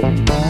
Bye.